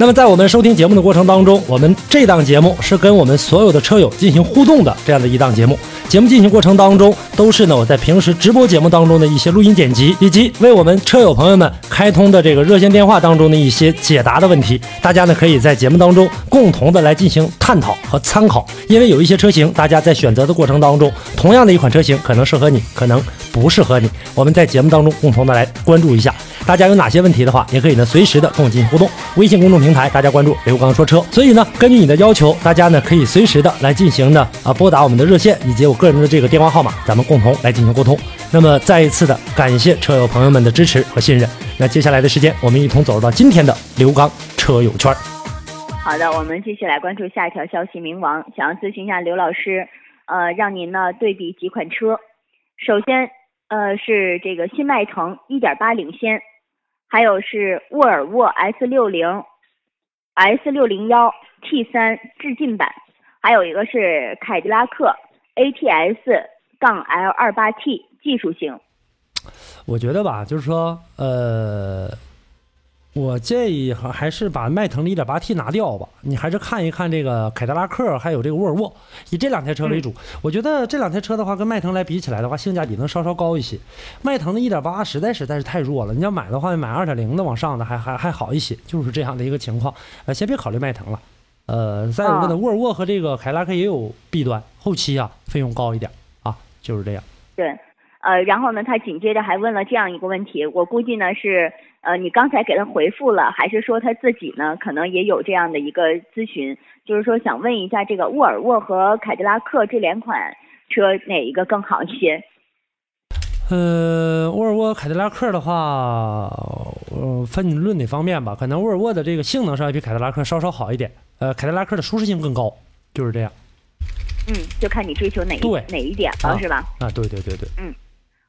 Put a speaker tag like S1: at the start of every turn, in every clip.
S1: 那么在我们收听节目的过程当中，我们这档节目是跟我们所有的车友进行互动的这样的一档节目。节目进行过程当中，都是呢我在平时直播节目当中的一些录音剪辑，以及为我们车友朋友们开通的这个热线电话当中的一些解答的问题。大家呢可以在节目当中共同的来进行探讨和参考，因为有一些车型，大家在选择的过程当中，同样的一款车型可能适合你，可能不适合你。我们在节目当中共同的来关注一下。大家有哪些问题的话，也可以呢随时的跟我进行互动。微信公众平台大家关注刘刚说车。所以呢，根据你的要求，大家呢可以随时的来进行呢啊拨打我们的热线以及我个人的这个电话号码，咱们共同来进行沟通。那么再一次的感谢车友朋友们的支持和信任。那接下来的时间，我们一同走入到今天的刘刚车友圈。
S2: 好的，我们继续来关注下一条消息。冥王想要咨询一下刘老师，呃，让您呢对比几款车。首先，呃，是这个新迈腾1.8领先。还有是沃尔沃 S 六零，S 六零幺 T 三致敬版，还有一个是凯迪拉克 ATS 杠 L 二八 T 技术型。
S1: 我觉得吧，就是说，呃。我建议还还是把迈腾的 1.8T 拿掉吧，你还是看一看这个凯迪拉克，还有这个沃尔沃，以这两台车为主。我觉得这两台车的话，跟迈腾来比起来的话，性价比能稍稍高一些。迈腾的1.8实在实在是太弱了，你要买的话，买2.0的往上的还还还好一些，就是这样的一个情况。呃，先别考虑迈腾了。呃，再有个呢，沃尔沃和这个凯迪拉克也有弊端，后期啊费用高一点啊，就是这样。
S2: 对，呃，然后呢，他紧接着还问了这样一个问题，我估计呢是。呃，你刚才给他回复了，还是说他自己呢？可能也有这样的一个咨询，就是说想问一下，这个沃尔沃和凯迪拉克这两款车哪一个更好一些？
S1: 呃，沃尔沃、凯迪拉克的话，呃，分你论哪方面吧。可能沃尔沃的这个性能上比凯迪拉克稍稍好一点，呃，凯迪拉克的舒适性更高，就是这样。
S2: 嗯，就看你追求哪一哪一点了，是吧？
S1: 啊，对对对对。
S2: 嗯，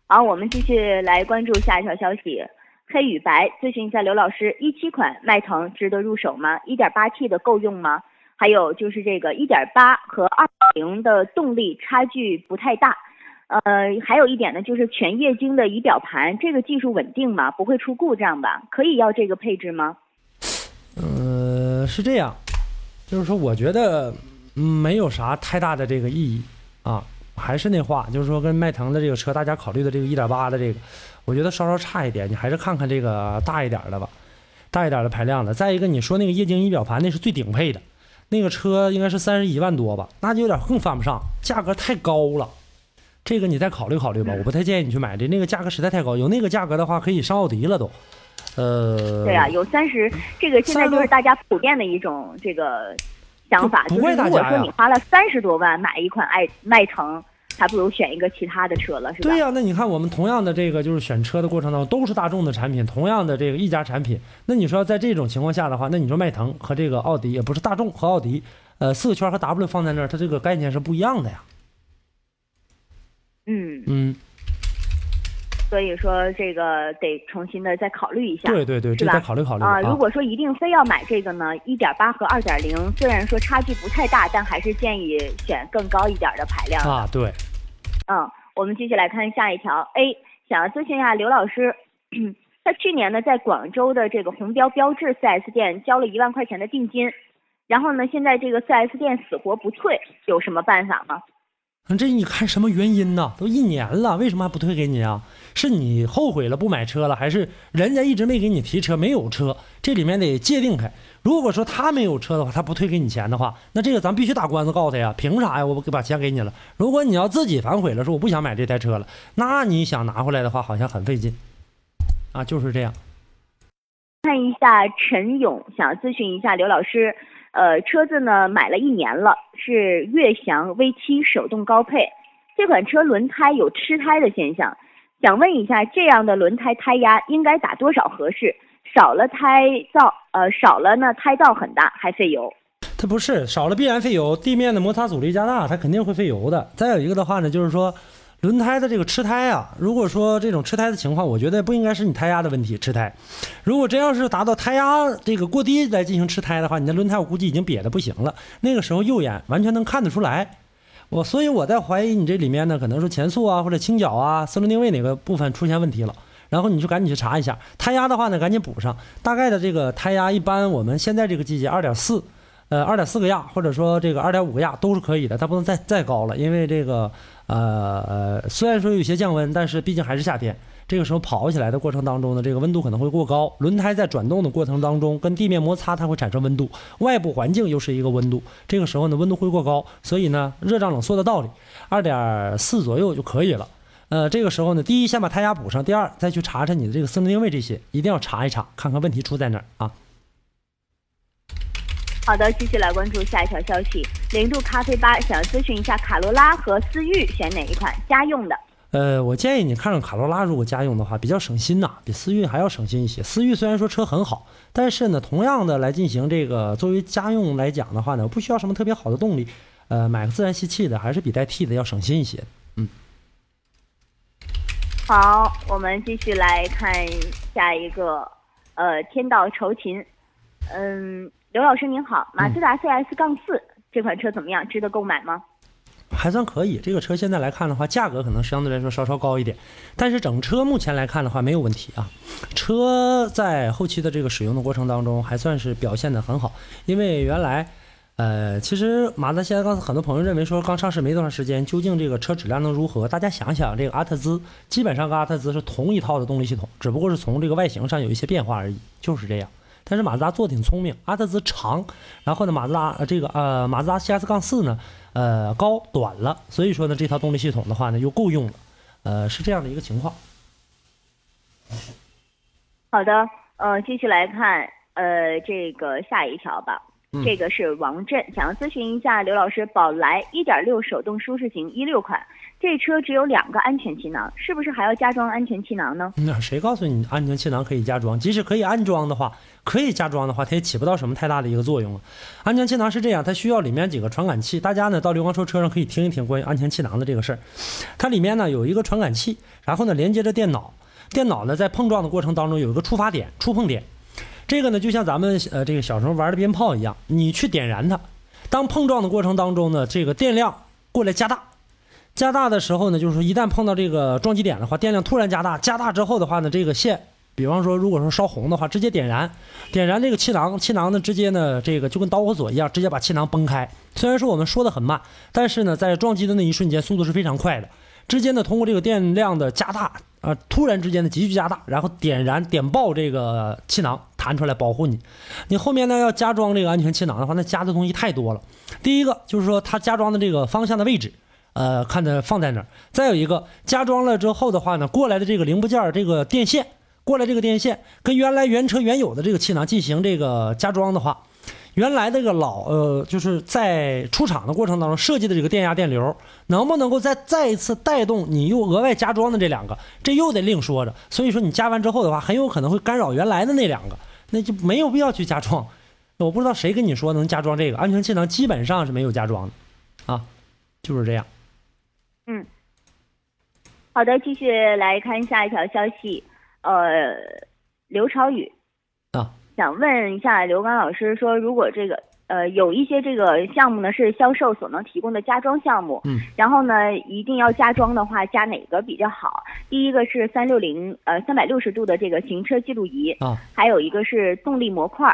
S2: 好，我们继续来关注下一条消息。黑与白，咨询一下刘老师，一七款迈腾值得入手吗？一点八 T 的够用吗？还有就是这个一点八和二零的动力差距不太大，呃，还有一点呢，就是全液晶的仪表盘，这个技术稳定吗？不会出故障吧？可以要这个配置吗？
S1: 呃，是这样，就是说，我觉得没有啥太大的这个意义啊。还是那话，就是说跟迈腾的这个车，大家考虑的这个一点八的这个。我觉得稍稍差一点，你还是看看这个大一点的吧，大一点的排量的。再一个，你说那个液晶仪表盘，那是最顶配的，那个车应该是三十一万多吧，那就有点更犯不上，价格太高了。这个你再考虑考虑吧，我不太建议你去买这，那个价格实在太高。有那个价格的话，可以上奥迪了都。呃，
S2: 对啊，有三十，这个现在就是大家普遍的一种这个想法，就是如果说你花了三十多万买一款爱迈腾。还不如选一个其他的车了，是吧？
S1: 对呀，那你看我们同样的这个就是选车的过程当中，都是大众的产品，同样的这个一家产品。那你说在这种情况下的话，那你说迈腾和这个奥迪也不是大众和奥迪，呃，四个圈和 W 放在那儿，它这个概念是不一样的呀。
S2: 嗯
S1: 嗯。
S2: 所以说这个得重新的再考虑一下，
S1: 对对对，
S2: 是吧？
S1: 再考虑考虑
S2: 啊。如果说一定非要买这个呢，一点八和二点零，虽然说差距不太大，但还是建议选更高一点的排量
S1: 啊。对。
S2: 嗯，我们继续来看下一条。A 想要咨询一下刘老师，他去年呢在广州的这个红标标志 4S 店交了一万块钱的定金，然后呢现在这个 4S 店死活不退，有什么办法吗？
S1: 这你看什么原因呢？都一年了，为什么还不退给你啊？是你后悔了不买车了，还是人家一直没给你提车，没有车？这里面得界定开。如果说他没有车的话，他不退给你钱的话，那这个咱必须打官司告他呀！凭啥呀？我不把钱给你了？如果你要自己反悔了，说我不想买这台车了，那你想拿回来的话，好像很费劲啊，就是这样。
S2: 看一下陈勇，想咨询一下刘老师。呃，车子呢买了一年了，是悦翔 V7 手动高配。这款车轮胎有吃胎的现象，想问一下，这样的轮胎胎压应该打多少合适？少了胎噪，呃，少了呢胎噪很大，还费油。
S1: 它不是少了必然费油，地面的摩擦阻力加大，它肯定会费油的。再有一个的话呢，就是说轮胎的这个吃胎啊，如果说这种吃胎的情况，我觉得不应该是你胎压的问题吃胎。如果真要是达到胎压这个过低来进行吃胎的话，你的轮胎我估计已经瘪的不行了。那个时候右眼完全能看得出来。我所以我在怀疑你这里面呢，可能是前速啊或者倾角啊四轮定位哪个部分出现问题了。然后你就赶紧去查一下胎压的话呢，赶紧补上。大概的这个胎压一般我们现在这个季节二点四。呃，二点四个压，或者说这个二点五个压都是可以的，它不能再再高了，因为这个呃，虽然说有些降温，但是毕竟还是夏天，这个时候跑起来的过程当中呢，这个温度可能会过高，轮胎在转动的过程当中跟地面摩擦，它会产生温度，外部环境又是一个温度，这个时候呢温度会过高，所以呢热胀冷缩的道理，二点四左右就可以了。呃，这个时候呢，第一先把胎压补上，第二再去查查你的这个四轮定位这些，一定要查一查，看看问题出在哪儿啊。
S2: 好的，继续来关注下一条消息。零度咖啡吧想咨询一下卡罗拉和思域选哪一款家用的？
S1: 呃，我建议你看看卡罗拉，如果家用的话，比较省心呐，比思域还要省心一些。思域虽然说车很好，但是呢，同样的来进行这个作为家用来讲的话呢，不需要什么特别好的动力，呃，买个自然吸气的还是比带 T 的要省心一些。嗯。
S2: 好，我们继续来看下一个，呃，天道酬勤，嗯。刘老师您好，马自达 CS 杠四这款车怎么样？值得购买吗？
S1: 还算可以。这个车现在来看的话，价格可能相对来说稍稍高一点，但是整车目前来看的话没有问题啊。车在后期的这个使用的过程当中还算是表现的很好。因为原来，呃，其实马自达现在刚才很多朋友认为说刚上市没多长时间，究竟这个车质量能如何？大家想想，这个阿特兹基本上跟阿特兹是同一套的动力系统，只不过是从这个外形上有一些变化而已，就是这样。但是马自达做挺聪明，阿特兹长，然后呢，马自达呃这个呃马自达 CS 杠四呢，呃高短了，所以说呢这套动力系统的话呢又够用了，呃是这样的一个情况。
S2: 好的，呃继续来看呃这个下一条吧，这个是王震想要咨询一下刘老师，宝来1.6手动舒适型一六款。这车只有两个安全气囊，是不是还要加装安全气囊呢？
S1: 那谁告诉你安全气囊可以加装？即使可以安装的话，可以加装的话，它也起不到什么太大的一个作用了。安全气囊是这样，它需要里面几个传感器。大家呢到刘光说车上可以听一听关于安全气囊的这个事儿。它里面呢有一个传感器，然后呢连接着电脑，电脑呢在碰撞的过程当中有一个触发点、触碰点。这个呢就像咱们呃这个小时候玩的鞭炮一样，你去点燃它，当碰撞的过程当中呢，这个电量过来加大。加大的时候呢，就是说一旦碰到这个撞击点的话，电量突然加大，加大之后的话呢，这个线，比方说如果说烧红的话，直接点燃，点燃这个气囊，气囊呢直接呢这个就跟导火索一样，直接把气囊崩开。虽然说我们说的很慢，但是呢在撞击的那一瞬间，速度是非常快的。直接呢通过这个电量的加大啊，突然之间的急剧加大，然后点燃点爆这个气囊，弹出来保护你。你后面呢要加装这个安全气囊的话，那加的东西太多了。第一个就是说它加装的这个方向的位置。呃，看着放在哪儿。再有一个加装了之后的话呢，过来的这个零部件这个电线，过来这个电线跟原来原车原有的这个气囊进行这个加装的话，原来那个老呃，就是在出厂的过程当中设计的这个电压电流，能不能够再再一次带动你又额外加装的这两个，这又得另说着。所以说你加完之后的话，很有可能会干扰原来的那两个，那就没有必要去加装。我不知道谁跟你说能加装这个安全气囊，基本上是没有加装的，啊，就是这样。
S2: 嗯，好的，继续来看下一条消息。呃，刘朝宇
S1: 啊，
S2: 想问一下刘刚老师，说如果这个呃有一些这个项目呢是销售所能提供的加装项目，
S1: 嗯，
S2: 然后呢一定要加装的话，加哪个比较好？第一个是三六零呃三百六十度的这个行车记录仪
S1: 啊，
S2: 还有一个是动力模块，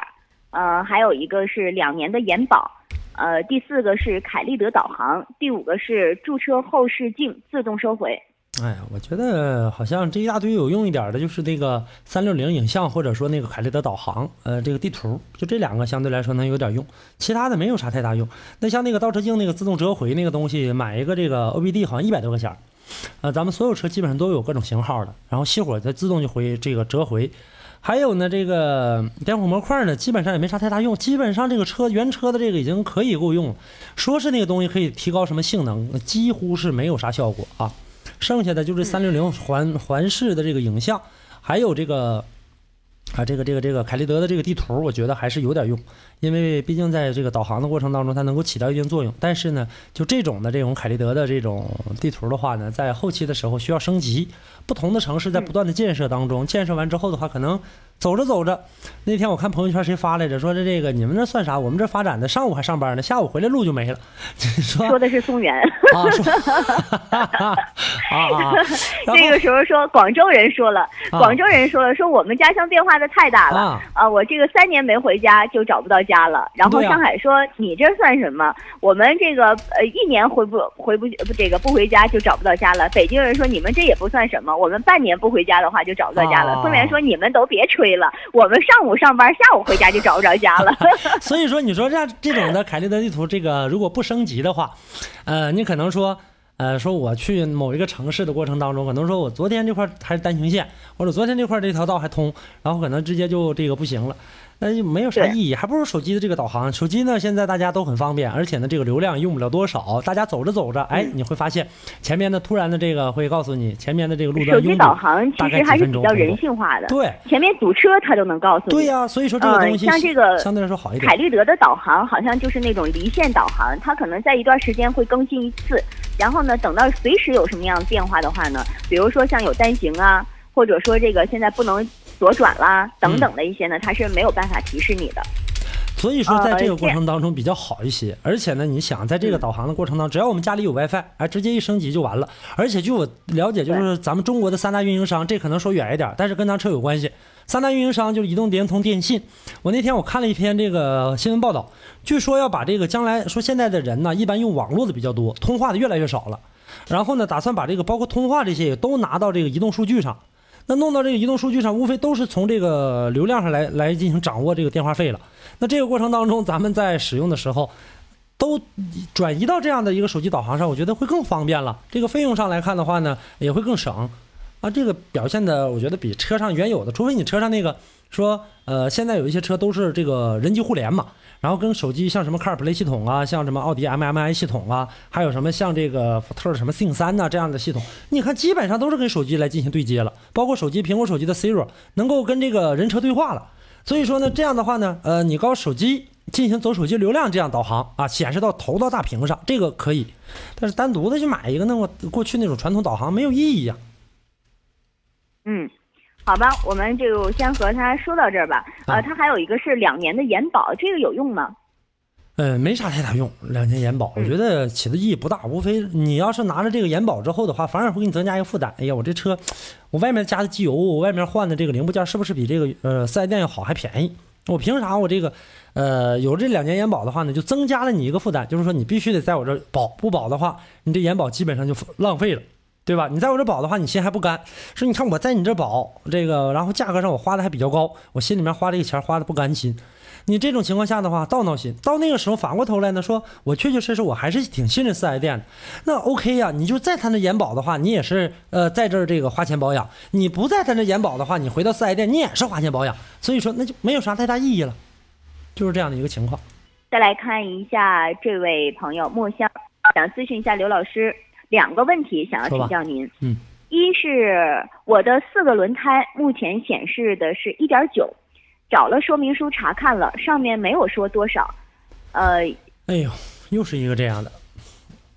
S2: 呃，还有一个是两年的延保。呃，第四个是凯立德导航，第五个是驻车后视镜自动收回。
S1: 哎呀，我觉得好像这一大堆有用一点的，就是那个三六零影像，或者说那个凯立德导航，呃，这个地图，就这两个相对来说能有点用，其他的没有啥太大用。那像那个倒车镜那个自动折回那个东西，买一个这个 OBD 好像一百多块钱呃，咱们所有车基本上都有各种型号的，然后熄火它自动就回这个折回。还有呢，这个点火模块呢，基本上也没啥太大用。基本上这个车原车的这个已经可以够用了。说是那个东西可以提高什么性能，几乎是没有啥效果啊。剩下的就是三六零环环视的这个影像，还有这个啊，这个这个这个凯立德的这个地图，我觉得还是有点用。因为毕竟在这个导航的过程当中，它能够起到一定作用。但是呢，就这种的这种凯立德的这种地图的话呢，在后期的时候需要升级。不同的城市在不断的建设当中，建设完之后的话，可能走着走着，那天我看朋友圈谁发来着，说的这个你们那算啥？我们这发展的上午还上班呢，下午回来路就没了。说
S2: 说的是松原。
S1: 啊，说啊 啊！
S2: 这个时候说广州人说了，广州人说了，说我们家乡变化的太大了啊！我这个三年没回家就找不到家了。然后上海说你这算什么？我们这个呃一年回不回不不这个不回家就找不到家了。北京人说你们这也不算什么。我们半年不回家的话，就找不到家了。宋源说：“你们都别吹了，我们上午上班，下午回家就找不着家了。”
S1: 所以说，你说像这种的凯立德地图，这个如果不升级的话，呃，你可能说，呃，说我去某一个城市的过程当中，可能说我昨天这块还是单行线，或者昨天这块这条道还通，然后可能直接就这个不行了。那就没有啥意义，还不如手机的这个导航。手机呢，现在大家都很方便，而且呢，这个流量用不了多少。大家走着走着，哎，你会发现前面的突然的这个会告诉你前面的这个路段。
S2: 手机导航其实还是比较人性化的。
S1: 对，
S2: 前面堵车它都能告诉你。
S1: 对呀，所以说这个东西
S2: 像这个
S1: 相对来说好一点。
S2: 凯立德的导航好像就是那种离线导航，它可能在一段时间会更新一次，然后呢，等到随时有什么样的变化的话呢，比如说像有单行啊，或者说这个现在不能。左转啦，等等的一些呢，它是没有办法提示你的。
S1: 所以说，在这个过程当中比较好一些。而且呢，你想在这个导航的过程当中，只要我们家里有 WiFi，哎，直接一升级就完了。而且据我了解，就是咱们中国的三大运营商，这可能说远一点，但是跟咱车有关系。三大运营商就是移动、联通、电信。我那天我看了一篇这个新闻报道，据说要把这个将来说现在的人呢，一般用网络的比较多，通话的越来越少了。然后呢，打算把这个包括通话这些也都拿到这个移动数据上。那弄到这个移动数据上，无非都是从这个流量上来来进行掌握这个电话费了。那这个过程当中，咱们在使用的时候，都转移到这样的一个手机导航上，我觉得会更方便了。这个费用上来看的话呢，也会更省。啊，这个表现的，我觉得比车上原有的，除非你车上那个说，呃，现在有一些车都是这个人机互联嘛。然后跟手机像什么 CarPlay 系统啊，像什么奥迪 MMI 系统啊，还有什么像这个福特什么 Sing 三呐这样的系统，你看基本上都是跟手机来进行对接了，包括手机苹果手机的 Siri 能够跟这个人车对话了。所以说呢，这样的话呢，呃，你搞手机进行走手机流量这样导航啊，显示到投到大屏上，这个可以。但是单独的去买一个那么过去那种传统导航没有意义呀。
S2: 嗯。好吧，我们就先和他说到这儿吧。呃，他还有一个是两年的延保，这个有用吗？
S1: 呃，没啥太大用，两年延保，我觉得起的意义不大。无非你要是拿着这个延保之后的话，反而会给你增加一个负担。哎呀，我这车，我外面加的机油，我外面换的这个零部件，是不是比这个呃四 S 店要好还便宜？我凭啥我这个呃有这两年延保的话呢，就增加了你一个负担，就是说你必须得在我这保，不保的话，你这延保基本上就浪费了。对吧？你在我这保的话，你心还不甘。说你看我在你这保这个，然后价格上我花的还比较高，我心里面花这个钱花的不甘心。你这种情况下的话，倒闹心。到那个时候反过头来呢，说我确确实实我还是挺信任四 S 店的。那 OK 呀，你就在他那延保的话，你也是呃在这儿这个花钱保养。你不在他那延保的话，你回到四 S 店你也是花钱保养。所以说那就没有啥太大意义了，就是这样的一个情况。
S2: 再来看一下这位朋友墨香，想咨询一下刘老师。两个问题想要请教您，
S1: 嗯，
S2: 一是我的四个轮胎目前显示的是一点九，找了说明书查看了，上面没有说多少，呃，
S1: 哎呦，又是一个这样的，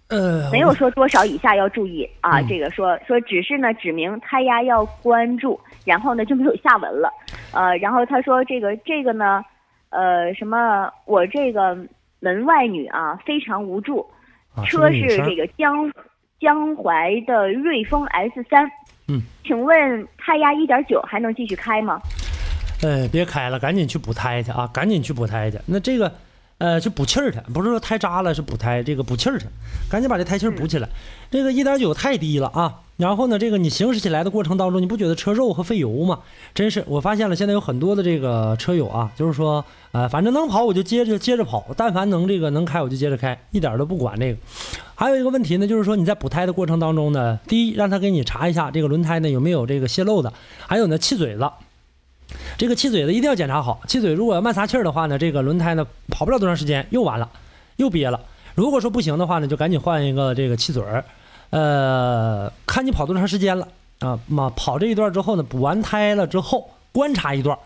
S1: 呃，
S2: 没有说多少以下要注意啊，这个说说只是呢指明胎压要关注，然后呢就没有下文了，呃，然后他说这个这个呢，呃，什么我这个门外女啊非常无助，车是这个江。江淮的瑞风 S 三，
S1: 嗯，
S2: 请问胎压一点九还能继续开吗？
S1: 呃，别开了，赶紧去补胎去啊！赶紧去补胎去。那这个，呃，去补气儿去，不是说胎扎了，是补胎，这个补气儿去，赶紧把这胎气儿补起来。这个一点九太低了啊！然后呢，这个你行驶起来的过程当中，你不觉得车肉和费油吗？真是，我发现了，现在有很多的这个车友啊，就是说，呃，反正能跑我就接着接着跑，但凡能这个能开我就接着开，一点都不管这个。还有一个问题呢，就是说你在补胎的过程当中呢，第一让他给你查一下这个轮胎呢有没有这个泄漏的，还有呢气嘴子，这个气嘴子一定要检查好，气嘴如果要慢撒气儿的话呢，这个轮胎呢跑不了多长时间又完了，又憋了。如果说不行的话呢，就赶紧换一个这个气嘴儿。呃，看你跑多长时间了啊？嘛，跑这一段之后呢，补完胎了之后观察一段，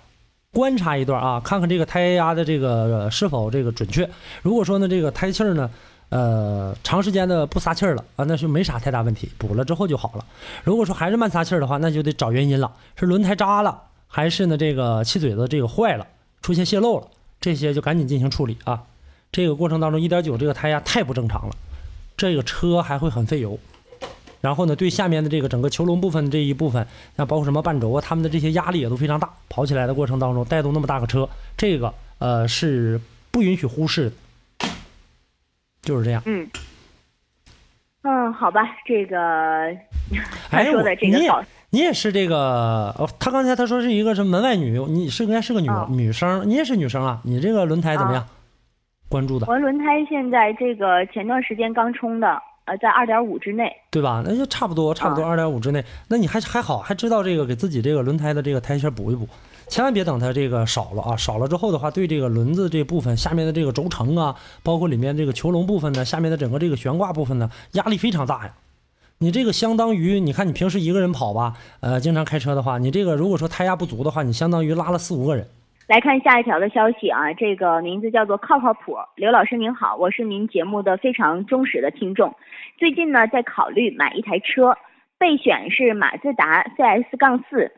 S1: 观察一段啊，看看这个胎压的这个是否这个准确。如果说呢，这个胎气儿呢，呃，长时间的不撒气儿了啊，那就没啥太大问题，补了之后就好了。如果说还是慢撒气儿的话，那就得找原因了，是轮胎扎了，还是呢这个气嘴子这个坏了，出现泄漏了，这些就赶紧进行处理啊。这个过程当中，一点九这个胎压太不正常了，这个车还会很费油。然后呢，对下面的这个整个球笼部分这一部分，像包括什么半轴啊，他们的这些压力也都非常大。跑起来的过程当中，带动那么大个车，这个呃是不允许忽视的，就是这样。
S2: 嗯，嗯，好吧，这个他
S1: 哎，
S2: 说
S1: 我
S2: 的这个搞
S1: 你也是这个，哦，他刚才他说是一个什么门外女，你是应该是个女、
S2: 哦
S1: 女生，你也是女生啊？你这个轮胎怎么样？关注的
S2: 我轮胎现在这个前段时间刚充的，呃，在二点五之内。
S1: 对吧？那就差不多，差不多
S2: 啊
S1: 二点五之内。那你还还好，还知道这个给自己这个轮胎的这个胎圈补一补，千万别等它这个少了啊！少了之后的话，对这个轮子这部分下面的这个轴承啊，包括里面这个球笼部分呢，下面的整个这个悬挂部分呢，压力非常大呀。你这个相当于，你看你平时一个人跑吧，呃，经常开车的话，你这个如果说胎压不足的话，你相当于拉了四五个人。
S2: 来看下一条的消息啊，这个名字叫做靠靠谱。刘老师您好，我是您节目的非常忠实的听众，最近呢在考虑买一台车，备选是马自达 CS 杠四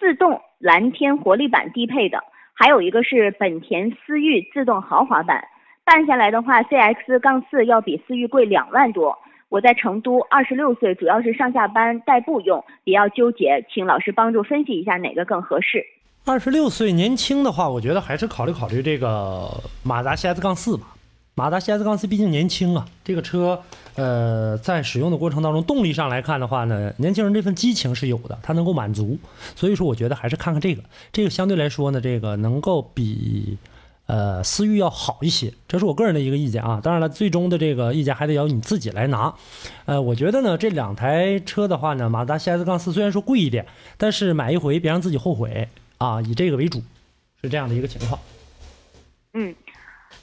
S2: 自动蓝天活力版低配的，还有一个是本田思域自动豪华版。办下来的话，CX 杠四要比思域贵两万多。我在成都，二十六岁，主要是上下班代步用，比较纠结，请老师帮助分析一下哪个更合适。
S1: 二十六岁年轻的话，我觉得还是考虑考虑这个马达 CS 杠四吧。马达 CS 杠四毕竟年轻啊，这个车，呃，在使用的过程当中，动力上来看的话呢，年轻人这份激情是有的，它能够满足。所以说，我觉得还是看看这个，这个相对来说呢，这个能够比呃思域要好一些，这是我个人的一个意见啊。当然了，最终的这个意见还得要你自己来拿。呃，我觉得呢，这两台车的话呢，马自达 CS 杠四虽然说贵一点，但是买一回别让自己后悔啊，以这个为主，是这样的一个情况。
S2: 嗯，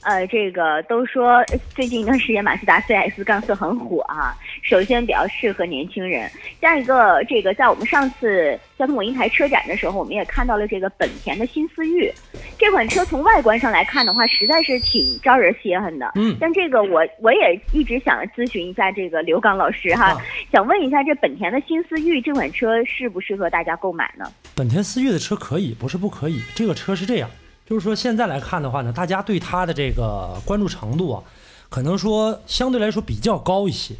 S2: 呃，这个都说呃最近一段时间马自达 CS 杠四很火啊。首先比较适合年轻人，再一个，这个在我们上次交通文一台车展的时候，我们也看到了这个本田的新思域。这款车从外观上来看的话，实在是挺招人稀罕的。
S1: 嗯，
S2: 但这个我我也一直想咨询一下这个刘刚老师哈，
S1: 啊
S2: 想问一下这本田的新思域这款车适不适合大家购买呢？
S1: 本田思域的车可以，不是不可以。这个车是这样，就是说现在来看的话呢，大家对他的这个关注程度啊，可能说相对来说比较高一些。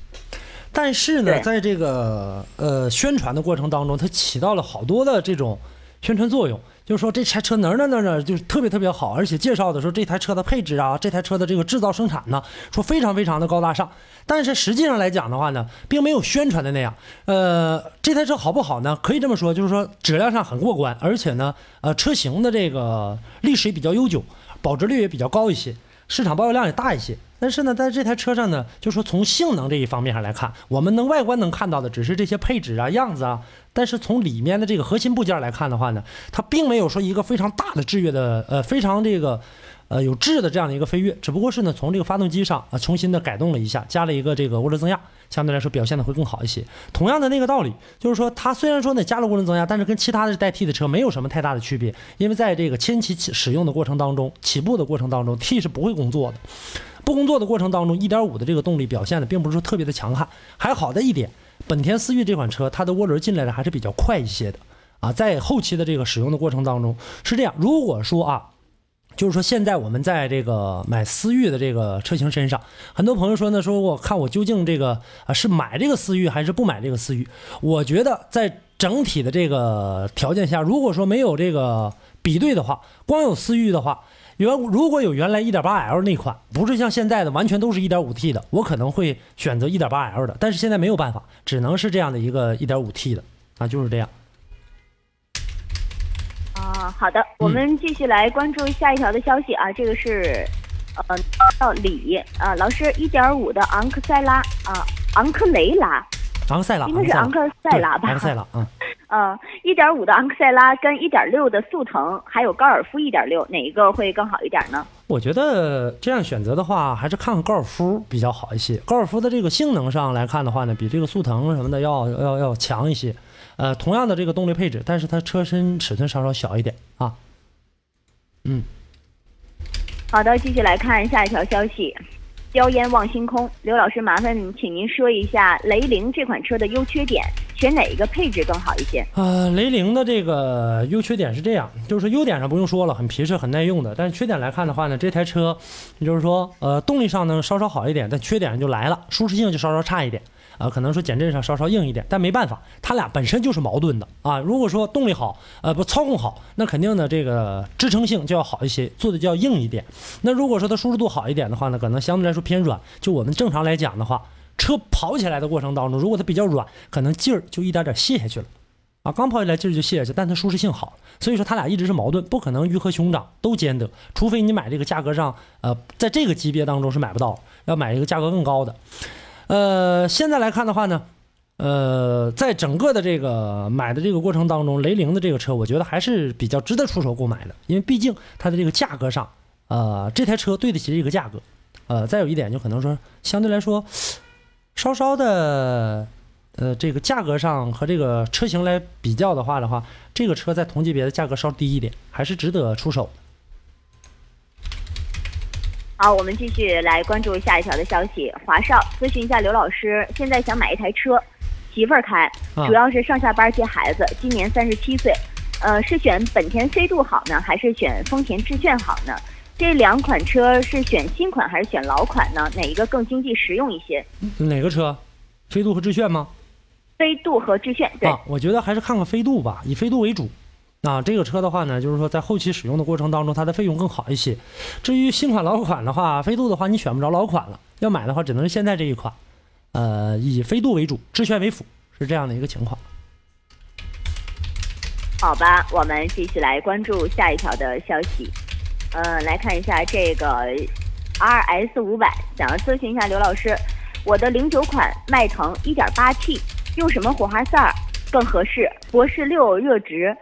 S1: 但是呢，在这个呃宣传的过程当中，它起到了好多的这种宣传作用，就是说这台车哪儿哪儿哪哪就是特别特别好，而且介绍的说这台车的配置啊，这台车的这个制造生产呢，说非常非常的高大上。但是实际上来讲的话呢，并没有宣传的那样。呃，这台车好不好呢？可以这么说，就是说质量上很过关，而且呢，呃，车型的这个历史也比较悠久，保值率也比较高一些，市场保有量也大一些。但是呢，在这台车上呢，就说从性能这一方面上来看，我们能外观能看到的只是这些配置啊、样子啊，但是从里面的这个核心部件来看的话呢，它并没有说一个非常大的制约的，呃，非常这个。呃，有质的这样的一个飞跃，只不过是呢，从这个发动机上啊重新的改动了一下，加了一个这个涡轮增压，相对来说表现的会更好一些。同样的那个道理，就是说它虽然说呢加了涡轮增压，但是跟其他的代替的车没有什么太大的区别，因为在这个前期起使用的过程当中，起步的过程当中，T 是不会工作的。不工作的过程当中，1.5的这个动力表现的并不是说特别的强悍。还好的一点，本田思域这款车它的涡轮进来的还是比较快一些的啊，在后期的这个使用的过程当中是这样。如果说啊。就是说，现在我们在这个买思域的这个车型身上，很多朋友说呢，说我看我究竟这个啊是买这个思域还是不买这个思域？我觉得在整体的这个条件下，如果说没有这个比对的话，光有思域的话，原如果有原来 1.8L 那款，不是像现在的完全都是一点五 T 的，我可能会选择 1.8L 的，但是现在没有办法，只能是这样的一个 1.5T 的啊，就是这样。
S2: 啊，好的，我们继续来关注下一条的消息啊，这个是，呃，叫李啊，老师，一点五的昂克赛拉啊，昂克雷拉，
S1: 昂克赛拉，
S2: 应该是昂克赛拉吧？
S1: 昂克赛拉，嗯。
S2: 嗯，一点五的昂克赛拉跟一点六的速腾，还有高尔夫一点六，哪一个会更好一点呢？
S1: 我觉得这样选择的话，还是看看高尔夫比较好一些。高尔夫的这个性能上来看的话呢，比这个速腾什么的要要要强一些。呃，同样的这个动力配置，但是它车身尺寸稍稍小一点啊。嗯，
S2: 好的，继续来看下一条消息。硝烟望星空，刘老师，麻烦请您说一下雷凌这款车的优缺点，选哪一个配置更好一些？
S1: 呃，雷凌的这个优缺点是这样，就是优点上不用说了，很皮实、很耐用的。但是缺点来看的话呢，这台车，也就是说，呃，动力上呢稍稍好一点，但缺点就来了，舒适性就稍稍差一点。啊，可能说减震上稍稍硬一点，但没办法，它俩本身就是矛盾的啊。如果说动力好，呃，不操控好，那肯定呢这个支撑性就要好一些，做的就要硬一点。那如果说它舒适度好一点的话呢，可能相对来说偏软。就我们正常来讲的话，车跑起来的过程当中，如果它比较软，可能劲儿就一点点泄下去了，啊，刚跑起来劲儿就泄下去，但它舒适性好，所以说它俩一直是矛盾，不可能鱼和熊掌都兼得，除非你买这个价格上，呃，在这个级别当中是买不到，要买一个价格更高的。呃，现在来看的话呢，呃，在整个的这个买的这个过程当中，雷凌的这个车，我觉得还是比较值得出手购买的，因为毕竟它的这个价格上，呃，这台车对得起这个价格，呃，再有一点就可能说相对来说，稍稍的，呃，这个价格上和这个车型来比较的话的话，这个车在同级别的价格稍低一点，还是值得出手。
S2: 好，我们继续来关注下一条的消息。华少咨询一下刘老师，现在想买一台车，媳妇儿开，主要是上下班接孩子。今年三十七岁，呃，是选本田飞度好呢，还是选丰田致炫好呢？这两款车是选新款还是选老款呢？哪一个更经济实用一些？
S1: 哪个车？飞度和致炫吗？
S2: 飞度和致炫，对。
S1: 啊，我觉得还是看看飞度吧，以飞度为主。啊，这个车的话呢，就是说在后期使用的过程当中，它的费用更好一些。至于新款老款的话，飞度的话你选不着老款了，要买的话只能是现在这一款，呃，以飞度为主，致炫为辅，是这样的一个情况。
S2: 好吧，我们继续来关注下一条的消息。呃，来看一下这个 R S 五百，想要咨询一下刘老师，我的零九款迈腾一点八 T 用什么火花塞更合适？博世六热值。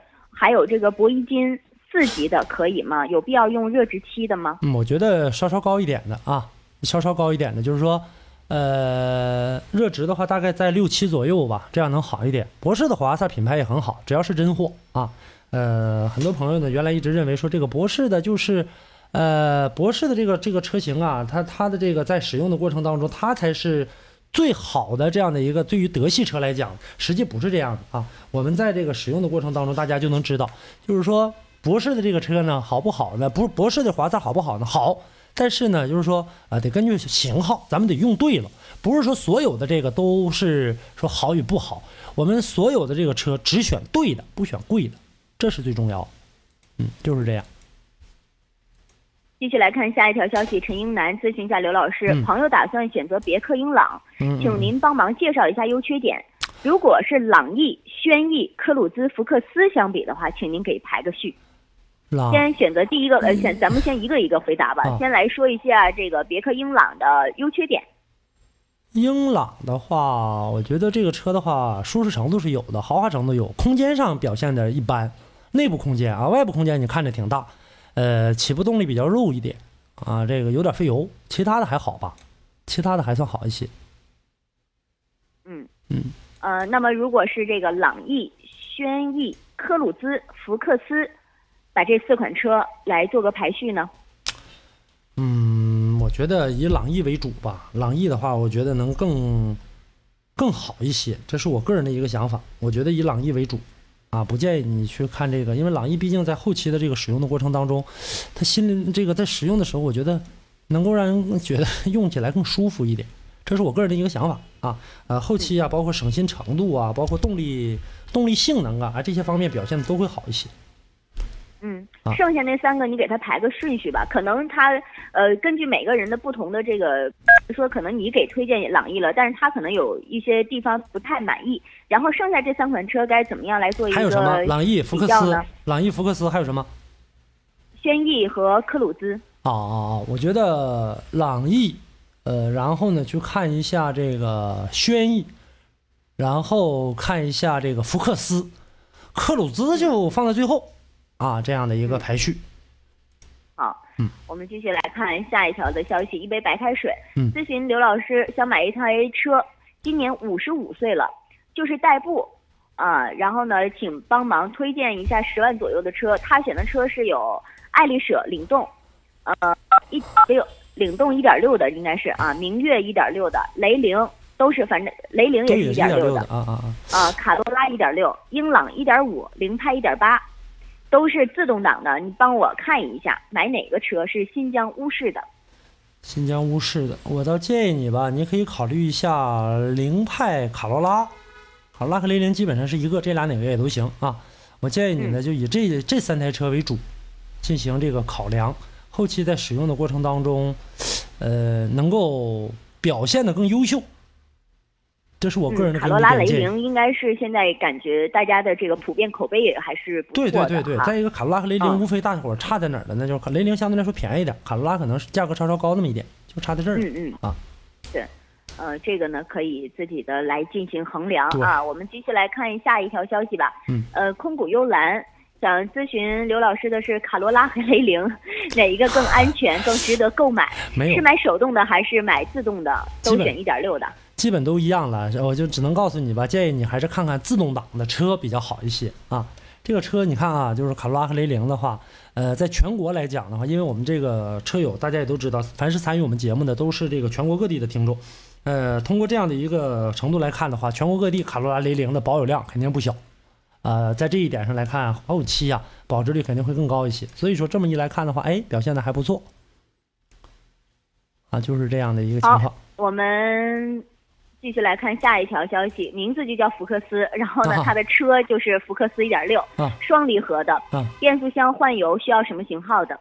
S2: 还有这个铂一金四级的可以吗？有必要用热值七的吗？
S1: 嗯，我觉得稍稍高一点的啊，稍稍高一点的，就是说，呃，热值的话大概在六七左右吧，这样能好一点。博士的火花塞品牌也很好，只要是真货啊。呃，很多朋友呢原来一直认为说这个博士的就是，呃，博士的这个这个车型啊，它它的这个在使用的过程当中，它才是。最好的这样的一个，对于德系车来讲，实际不是这样的啊。我们在这个使用的过程当中，大家就能知道，就是说博士的这个车呢，好不好呢？不是博士的华塞好不好呢？好，但是呢，就是说啊，得根据型号，咱们得用对了。不是说所有的这个都是说好与不好，我们所有的这个车只选对的，不选贵的，这是最重要。嗯，就是这样。
S2: 继续来看下一条消息，陈英男咨询一下刘老师，朋友打算选择别克英朗，请您帮忙介绍一下优缺点。如果是朗逸、轩逸、科鲁兹、福克斯相比的话，请您给排个序。先选择第一个，呃，先咱们先一个一个回答吧。先来说一下这个别克英朗的优缺点。
S1: 英朗的话，我觉得这个车的话，舒适程度是有的，豪华程度有，空间上表现的一般，内部空间啊，外部空间你看着挺大。呃，起步动力比较肉一点，啊，这个有点费油，其他的还好吧？其他的还算好一些。
S2: 嗯嗯呃，那么如果是这个朗逸、轩逸、科鲁兹、福克斯，把这四款车来做个排序呢？
S1: 嗯，我觉得以朗逸为主吧。朗逸的话，我觉得能更更好一些，这是我个人的一个想法。我觉得以朗逸为主。啊，不建议你去看这个，因为朗逸毕竟在后期的这个使用的过程当中，它心里这个在使用的时候，我觉得能够让人觉得 用起来更舒服一点，这是我个人的一个想法啊。呃，后期啊，包括省心程度啊，包括动力动力性能啊，啊这些方面表现的都会好一些。
S2: 嗯，剩下那三个你给他排个顺序吧。可能他呃根据每个人的不同的这个说，可能你给推荐朗逸了，但是他可能有一些地方不太满意。然后剩下这三款车该怎么样来做一个
S1: 还有什么？朗逸、福克斯、朗逸、福克斯还有什么？
S2: 轩逸和科鲁兹。
S1: 哦哦哦，我觉得朗逸，呃，然后呢去看一下这个轩逸，然后看一下这个福克斯，科鲁兹就放在最后。啊，这样的一个排序。
S2: 好，嗯，我们继续来看下一条的消息。一杯白开水，嗯，咨询刘老师，想买一台车，今年五十五岁了，就是代步，啊，然后呢，请帮忙推荐一下十万左右的车。他选的车是有爱丽舍领动，呃，一六领动一点六的应该是啊，明月一点六的，雷凌都是反正雷凌也是一点六的
S1: 也是一点六的，啊啊啊！
S2: 啊，卡罗拉一点六，英朗一点五，凌派一点八，都是自动挡的。你帮我看一下，买哪个车是新疆乌市的？
S1: 新疆乌市的，我倒建议你吧，你可以考虑一下凌派卡罗拉，卡罗拉和雷凌基本上是一个，这俩哪个也都行啊。我建议你呢，就以这这三台车为主，进行这个考量，后期在使用的过程当中，呃，能够表现的更优秀。这是我个人
S2: 嗯，
S1: 的
S2: 卡罗拉雷。凌应该是现在感觉大家的这个普遍口碑也还是不错
S1: 对
S2: 的
S1: 对对对，
S2: 对
S1: 再一个卡罗拉和雷凌
S2: 嗯
S1: 无非大伙儿差在哪儿了？那就是雷凌相对来说便宜点，卡罗拉可能是价格稍稍高那么一点，就差在这儿。
S2: 嗯嗯
S1: 啊，
S2: 对，呃，这个呢可以自己的来进行衡量啊。我们继续来看下一条消息吧。
S1: 嗯，
S2: 呃，空谷幽兰想咨询刘老师的是卡罗拉和雷凌哪一个更安全、更值得购买？
S1: 没有
S2: 是买手动的还是买自动的？都
S1: 基本
S2: 选一点六的。
S1: 基本都一样了，我就只能告诉你吧，建议你还是看看自动挡的车比较好一些啊。这个车你看啊，就是卡罗拉和雷凌的话，呃，在全国来讲的话，因为我们这个车友大家也都知道，凡是参与我们节目的都是这个全国各地的听众，呃，通过这样的一个程度来看的话，全国各地卡罗拉、雷凌的保有量肯定不小，呃，在这一点上来看，后期啊保值率肯定会更高一些。所以说这么一来看的话，哎，表现的还不错，啊，就是这样的一个情况。
S2: 我们继续来看下一条消息，名字就叫福克斯，然后呢，
S1: 啊
S2: 它的车就是福克斯一点六
S1: 啊，
S2: 双离合的，
S1: 啊
S2: 变速箱换油需要什么型号的？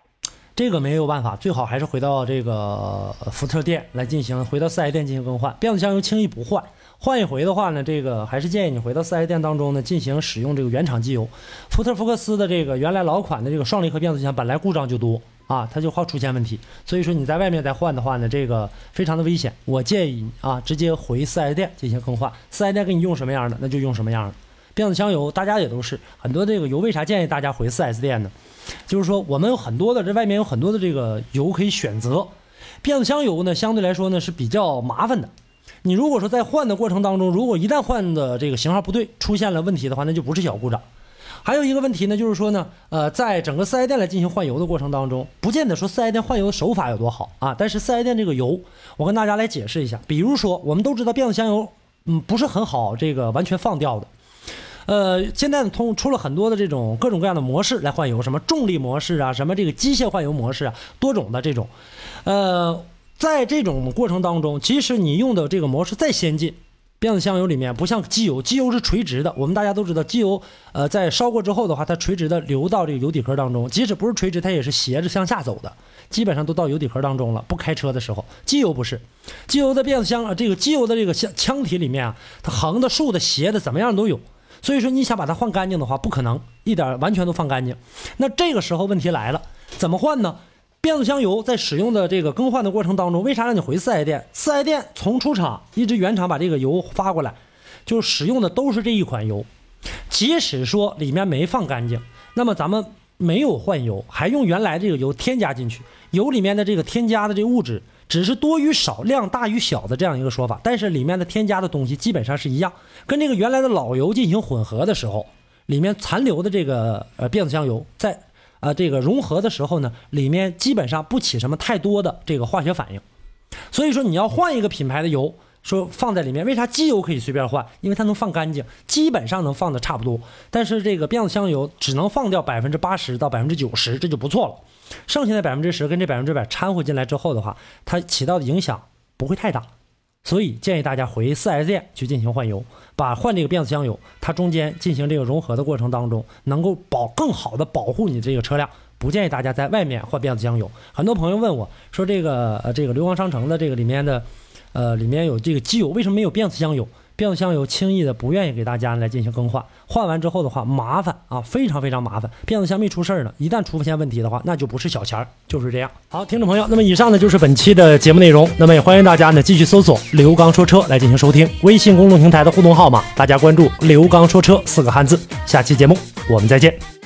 S1: 这个没有办法，最好还是回到这个呃福特店来进行，回到四 S 店进行更换。变速箱油轻易不换，换一回的话呢，这个还是建议你回到四 S 店当中呢进行使用这个原厂机油。福特福克斯的这个原来老款的这个双离合变速箱本来故障就多啊，它就好出现问题。所以说你在外面再换的话呢，这个非常的危险。我建议你啊，直接回四 S 店进行更换，四 S 店给你用什么样的，那就用什么样的。变速箱油大家也都是很多这个油，为啥建议大家回四 S 店呢？就是说我们有很多的这外面有很多的这个油可以选择，变速箱油呢相对来说呢是比较麻烦的。你如果说在换的过程当中，如果一旦换的这个型号不对，出现了问题的话，那就不是小故障。还有一个问题呢，就是说呢，呃，在整个四 S 店来进行换油的过程当中，不见得说四 S 店换油的手法有多好啊，但是四 S 店这个油，我跟大家来解释一下。比如说，我们都知道变速箱油，嗯，不是很好这个完全放掉的。呃，现在通出了很多的这种各种各样的模式来换油，什么重力模式啊，什么这个机械换油模式啊，多种的这种。呃，在这种过程当中，即使你用的这个模式再先进，变速箱油里面不像机油，机油是垂直的。我们大家都知道，机油呃在烧过之后的话，它垂直的流到这个油底壳当中，即使不是垂直，它也是斜着向下走的，基本上都到油底壳当中了。不开车的时候，机油不是，机油的变速箱啊，这个机油的这个箱腔体里面啊，它横的、竖的、斜的，怎么样都有。所以说你想把它换干净的话，不可能一点完全都放干净。那这个时候问题来了，怎么换呢？变速箱油在使用的这个更换的过程当中，为啥让你回四 S 店？四 S 店从出厂一直原厂把这个油发过来，就使用的都是这一款油。即使说里面没放干净，那么咱们没有换油，还用原来这个油添加进去，油里面的这个添加的这物质只是多与少、量大与小的这样一个说法，但是里面的添加的东西基本上是一样，跟这个原来的老油进行混合的时候，里面残留的这个呃变速箱油在、啊、这个融合的时候呢，里面基本上不起什么太多的这个化学反应，所以说你要换一个品牌的油。说放在里面，为啥机油可以随便换？因为它能放干净，基本上能放的差不多。但是这个变速箱油只能放掉百分之八十到百分之九十，这就不错了。剩下的百分之十跟这百分之百掺和进来之后的话，它起到的影响不会太大。所以建议大家回 4S 店去进行换油，把换这个变速箱油，它中间进行这个融合的过程当中，能够保更好的保护你这个车辆。不建议大家在外面换变速箱油。很多朋友问我说，这个呃这个流光商城的这个里面的。呃，里面有这个机油，为什么没有变速箱油？变速箱油轻易的不愿意给大家来进行更换，换完之后的话麻烦啊，非常非常麻烦。变速箱没出事儿呢，一旦出现问题的话，那就不是小钱儿，就是这样。好，听众朋友，那么以上呢就是本期的节目内容，那么也欢迎大家呢继续搜索“刘刚说车”来进行收听，微信公众平台的互动号码，大家关注“刘刚说车”四个汉字。下期节目我们再见。